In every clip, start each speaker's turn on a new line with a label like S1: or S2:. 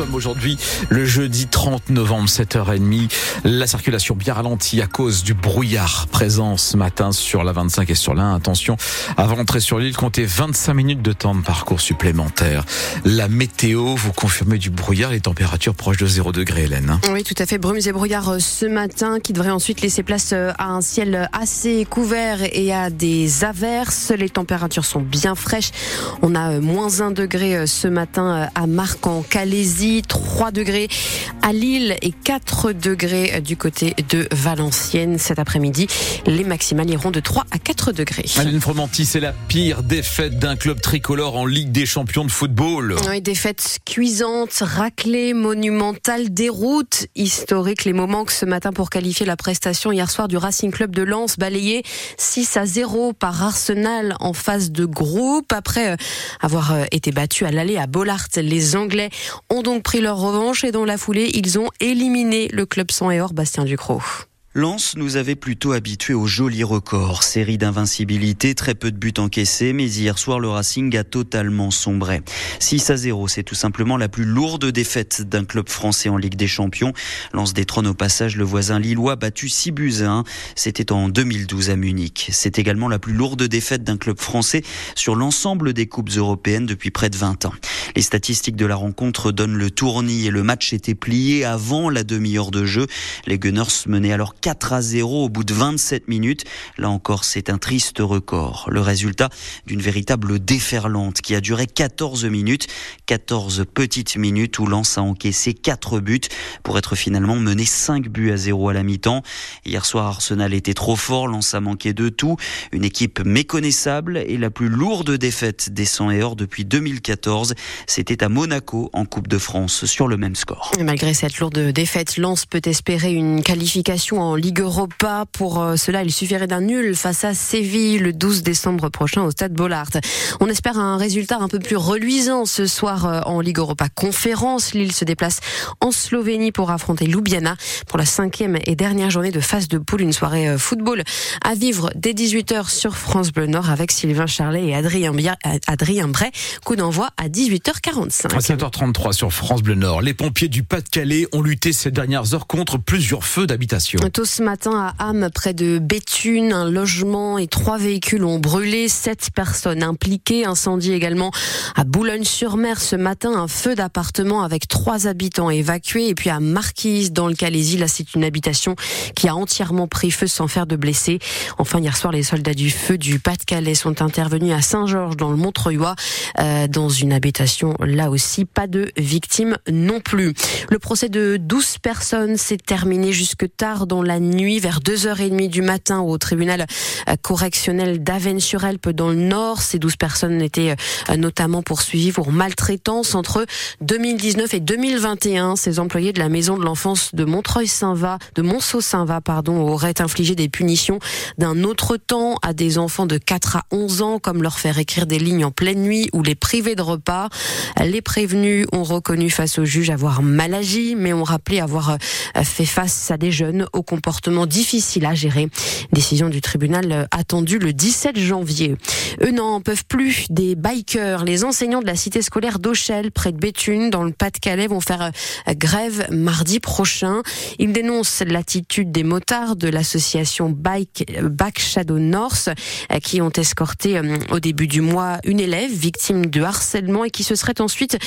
S1: sommes aujourd'hui le jeudi 30 novembre, 7h30. La circulation bien ralentie à cause du brouillard présent ce matin sur la 25 et sur la Attention, avant d'entrer sur l'île, comptez 25 minutes de temps de parcours supplémentaire. La météo, vous confirmez du brouillard, les températures proches de 0 degré, Hélène. Hein.
S2: Oui, tout à fait. Brumes et brouillard euh, ce matin qui devrait ensuite laisser place euh, à un ciel assez couvert et à des averses. Les températures sont bien fraîches. On a euh, moins 1 degré ce matin à Marc en Calaisie, 3 degrés à Lille et 4 degrés du côté de Valenciennes cet après-midi. Les maximales iront de 3 à 4 degrés.
S1: Aline Fromanti, c'est la pire défaite d'un club tricolore en Ligue des champions de football.
S2: Oui, défaite cuisante, raclée, monumentale, déroute historique. Les moments que ce matin pour qualifier la prestation hier soir du Racing Club de Lens, balayé 6 à 0 par Arsenal en phase de groupe. Après euh, avoir euh, été battu à l'aller à Bollard, les Anglais ont donc pris leur revanche et dans la foulée, ils ont éliminé le club sans et or Bastien Ducrot.
S3: Lens nous avait plutôt habitués au joli record. Série d'invincibilité, très peu de buts encaissés, mais hier soir, le Racing a totalement sombré. 6 à 0, c'est tout simplement la plus lourde défaite d'un club français en Ligue des Champions. Lens détrône au passage le voisin lillois battu 6 buts à 1. C'était en 2012 à Munich. C'est également la plus lourde défaite d'un club français sur l'ensemble des coupes européennes depuis près de 20 ans. Les statistiques de la rencontre donnent le tournis et le match était plié avant la demi-heure de jeu. Les Gunners menaient alors 4 à 0 au bout de 27 minutes. Là encore, c'est un triste record. Le résultat d'une véritable déferlante qui a duré 14 minutes. 14 petites minutes où Lens a encaissé 4 buts pour être finalement mené 5 buts à 0 à la mi-temps. Hier soir, Arsenal était trop fort. Lens a manqué de tout. Une équipe méconnaissable et la plus lourde défaite des 100 et or depuis 2014. C'était à Monaco en Coupe de France sur le même score.
S2: malgré cette lourde défaite, Lens peut espérer une qualification en Ligue Europa. Pour euh, cela, il suffirait d'un nul face à Séville le 12 décembre prochain au Stade Bollard. On espère un résultat un peu plus reluisant ce soir euh, en Ligue Europa Conférence. Lille se déplace en Slovénie pour affronter Ljubljana pour la cinquième et dernière journée de phase de poule. Une soirée euh, football à vivre dès 18h sur France Bleu Nord avec Sylvain Charlet et Adrien, Adrien Bray. Coup d'envoi à 18h45.
S1: À 7h33 sur France Bleu Nord. Les pompiers du Pas-de-Calais ont lutté ces dernières heures contre plusieurs feux d'habitation
S2: ce matin à Ham, près de Béthune. Un logement et trois véhicules ont brûlé. Sept personnes impliquées. Incendie également à Boulogne-sur-Mer ce matin. Un feu d'appartement avec trois habitants évacués. Et puis à Marquise, dans le Calaisie, là, c'est une habitation qui a entièrement pris feu sans faire de blessés. Enfin, hier soir, les soldats du feu du Pas-de-Calais sont intervenus à Saint-Georges, dans le Montreuil, euh, dans une habitation. Là aussi, pas de victimes non plus. Le procès de 12 personnes s'est terminé jusque tard dans la nuit vers 2h30 du matin au tribunal correctionnel d'Avennes-sur-Elpe dans le Nord. Ces 12 personnes étaient euh, notamment poursuivies pour maltraitance entre 2019 et 2021. Ces employés de la maison de l'enfance de Montreuil-Saint-Va, de Monceau-Saint-Va, pardon, auraient infligé des punitions d'un autre temps à des enfants de 4 à 11 ans, comme leur faire écrire des lignes en pleine nuit ou les priver de repas. Les prévenus ont reconnu face au juge avoir mal agi, mais ont rappelé avoir euh, fait face à des jeunes au comportement difficile à gérer. Décision du tribunal euh, attendue le 17 janvier. Eux n'en peuvent plus des bikers. Les enseignants de la cité scolaire d'Auchel, près de Béthune, dans le Pas-de-Calais, vont faire euh, grève mardi prochain. Ils dénoncent l'attitude des motards de l'association Bike Back Shadow North, qui ont escorté au début du mois une élève victime de harcèlement et qui se serait ensuite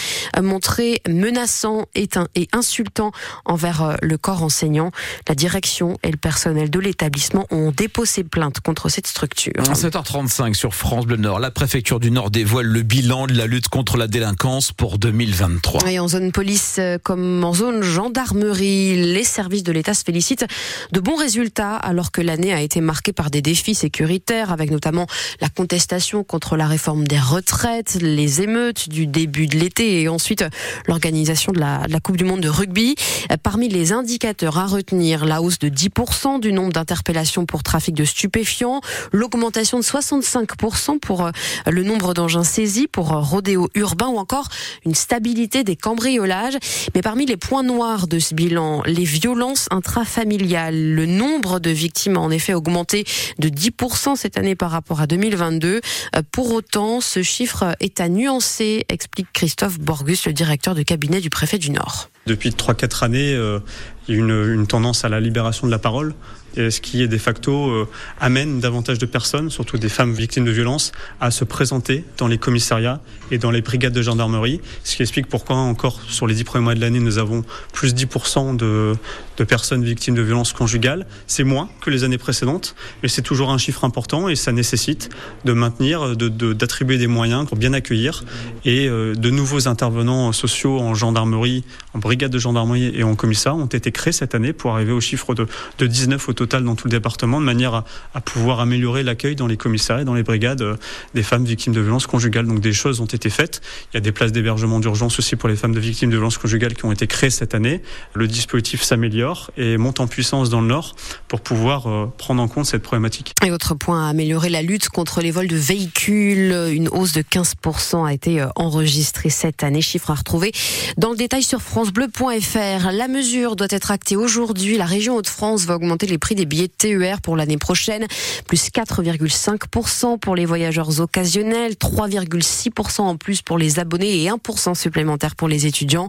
S2: montré menaçant et insultant envers le corps enseignant. La direction et le personnel de l'établissement ont déposé plainte contre cette structure.
S1: À 7h35 sur France Bleu Nord, la préfecture du Nord dévoile le bilan de la lutte contre la délinquance pour 2023.
S2: Et en zone police euh, comme en zone gendarmerie, les services de l'État se félicitent de bons résultats alors que l'année a été marquée par des défis sécuritaires avec notamment la contestation contre la réforme des retraites, les émeutes du début de l'été et ensuite l'organisation de la, Coupe du Monde de rugby. Parmi les indicateurs à retenir, la hausse de 10% du nombre d'interpellations pour trafic de stupéfiants, l'augmentation de 65% pour euh, le nombre d'engins saisis pour euh, rodéo urbain ou encore une stabilité des cambriolages. Mais parmi les points noirs de ce bilan, les violences intrafamiliales. Le nombre de victimes a en effet augmenté de 10% cette année par rapport à 2022. Euh, pour autant, ce chiffre est à nuancer, Christophe Borgus, le directeur de cabinet du préfet du Nord.
S4: Depuis 3-4 années, euh, il y a une, une tendance à la libération de la parole ce qui de facto euh, amène davantage de personnes, surtout des femmes victimes de violences, à se présenter dans les commissariats et dans les brigades de gendarmerie, ce qui explique pourquoi encore sur les dix premiers mois de l'année nous avons plus 10% de, de personnes victimes de violences conjugales. C'est moins que les années précédentes, mais c'est toujours un chiffre important et ça nécessite de maintenir, d'attribuer de, des moyens pour bien accueillir et euh, de nouveaux intervenants sociaux en gendarmerie, en brigade de gendarmerie et en commissariat ont été créés cette année pour arriver au chiffre de, de 19 au total dans tout le département, de manière à, pouvoir améliorer l'accueil dans les commissariats, dans les brigades euh, des femmes victimes de violences conjugales. Donc des choses ont été faites. Il y a des places d'hébergement d'urgence aussi pour les femmes de victimes de violences conjugales qui ont été créées cette année. Le dispositif s'améliore et monte en puissance dans le Nord pour pouvoir euh, prendre en compte cette problématique.
S2: Et autre point à améliorer, la lutte contre les vols de véhicules. Une hausse de 15% a été euh, enregistrée cette année. Chiffre à retrouver dans le détail sur francebleu.fr. La mesure doit être actée aujourd'hui. La région Hauts-de-France va augmenter les prix des billets de TER pour l'année prochaine, plus 4,5% pour les voyageurs occasionnels, 3,6% en plus pour les abonnés et 1% supplémentaire pour les étudiants.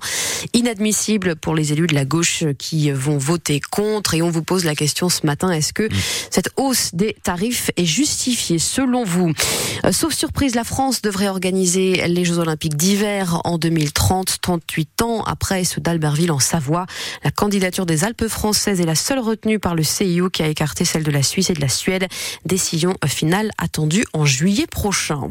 S2: Inadmissible pour les élus de la gauche qui vont voter contre. Et on vous pose la question ce matin, est-ce que cette hausse des tarifs est justifiée selon vous? Euh, Sauf surprise, la France devrait organiser les Jeux Olympiques d'hiver en 2030, 38 ans après ceux d'Albertville en Savoie. La candidature des Alpes françaises est la seule retenue par le Qui a écarté celle de la Suisse et de la Suède. Décision finale attendue en juillet prochain.